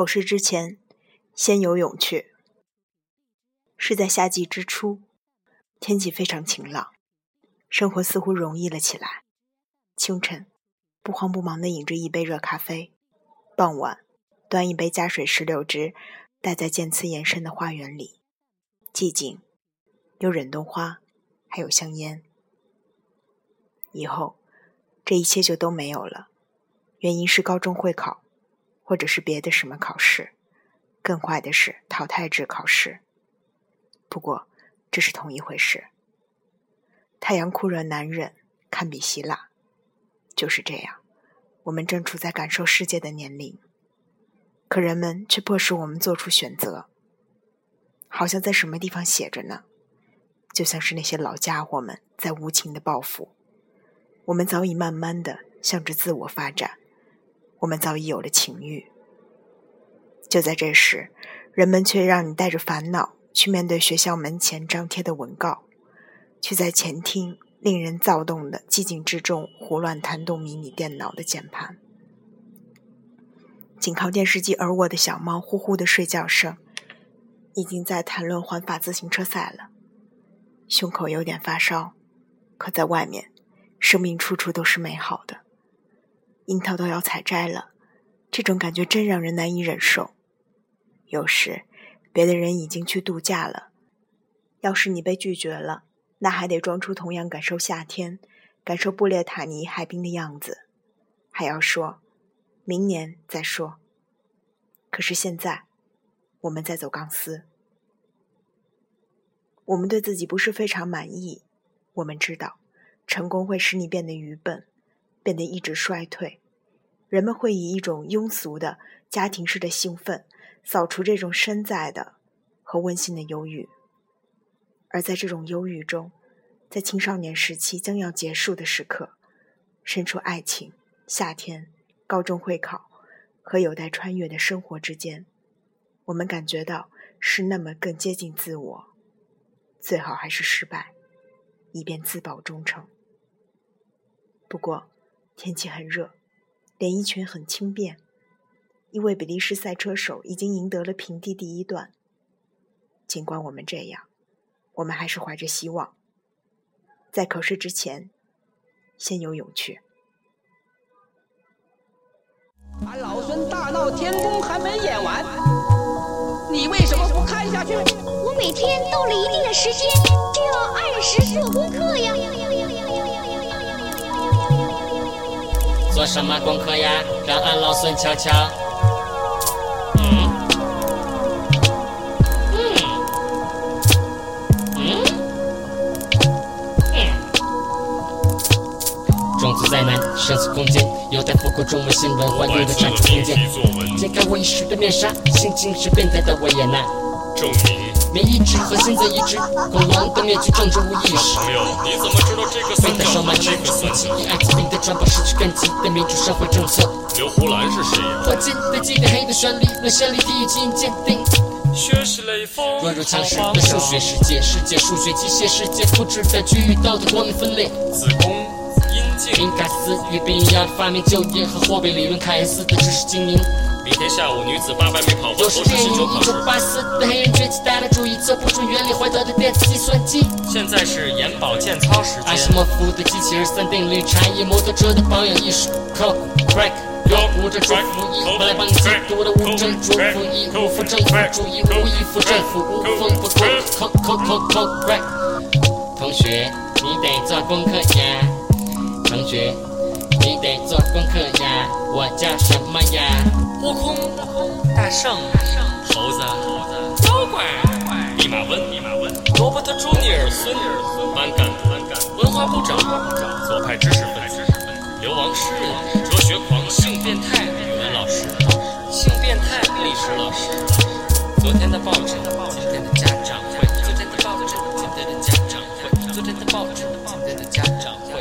口试之前，先游泳去。是在夏季之初，天气非常晴朗，生活似乎容易了起来。清晨，不慌不忙地饮着一杯热咖啡；傍晚，端一杯加水石榴汁，待在渐次延伸的花园里，寂静，有忍冬花，还有香烟。以后，这一切就都没有了。原因是高中会考。或者是别的什么考试，更坏的是淘汰制考试。不过这是同一回事。太阳酷热难忍，堪比希腊。就是这样，我们正处在感受世界的年龄，可人们却迫使我们做出选择。好像在什么地方写着呢？就像是那些老家伙们在无情的报复。我们早已慢慢的向着自我发展。我们早已有了情欲，就在这时，人们却让你带着烦恼去面对学校门前张贴的文告，去在前厅令人躁动的寂静之中胡乱弹动迷你电脑的键盘。紧靠电视机而卧的小猫呼呼的睡觉声，已经在谈论环法自行车赛了。胸口有点发烧，可在外面，生命处处都是美好的。樱桃都要采摘了，这种感觉真让人难以忍受。有时，别的人已经去度假了，要是你被拒绝了，那还得装出同样感受夏天、感受布列塔尼海滨的样子，还要说明年再说。可是现在，我们在走钢丝，我们对自己不是非常满意。我们知道，成功会使你变得愚笨。变得一直衰退，人们会以一种庸俗的家庭式的兴奋扫除这种身在的和温馨的忧郁，而在这种忧郁中，在青少年时期将要结束的时刻，身处爱情、夏天、高中会考和有待穿越的生活之间，我们感觉到是那么更接近自我，最好还是失败，以便自保忠诚。不过。天气很热，连衣裙很轻便。一位比利时赛车手已经赢得了平地第一段。尽管我们这样，我们还是怀着希望，在考试之前先游泳去。俺老孙大闹天宫还没演完，你为什么不看下去？我每天到了一定的时间就要按时做功课呀。做什么功课呀？让俺老孙瞧瞧。嗯嗯嗯。种族灾难，生死空间，有待复古中文新闻，换有的战术空间。揭开我遗失的面纱，心情是变态的我也难。证明。免疫质和现在一致，恐龙的灭绝政治无意识。朋友，你怎么知道这个被带上满这个算计，以艾滋病的传播失去根基的民主社会政策。刘胡兰是谁呀？火箭的基点黑的旋律，论先例第一基因鉴定。学习雷锋。弱肉强食的数学世界，世界数学机械世界，复制在区域道德光明分类。子宫阴茎。明盖斯与比亚发明就业和货币理论，凯恩斯的知识精英。明天下午女子八百米跑完，是电影一九八四的黑人崛起带来注意测不准原理坏掉的电子计算机。现在是眼保健操时间。阿西莫夫的机器人三定律，产业摩托车的保养艺术。Coke crack，有无着祝福一，本来帮你戒毒的无证祝福一，无负政府主义，无依附政府，无风不过。Coke Coke Coke Coke crack，同学你得做功课呀，同学你得做功课呀，我叫什悟空？悟空，大圣，猴子，妖怪，弼马温，罗伯特·朱尼尔孙，班干班干，文化部长，文化部长，左派知识分子，知识分子流亡诗人，哲学狂，性变态，语文老师，性变态，历史老师。昨天的报纸，今天的家长会，昨天的报纸，今天的家长会，昨天的报纸。昨天的家长会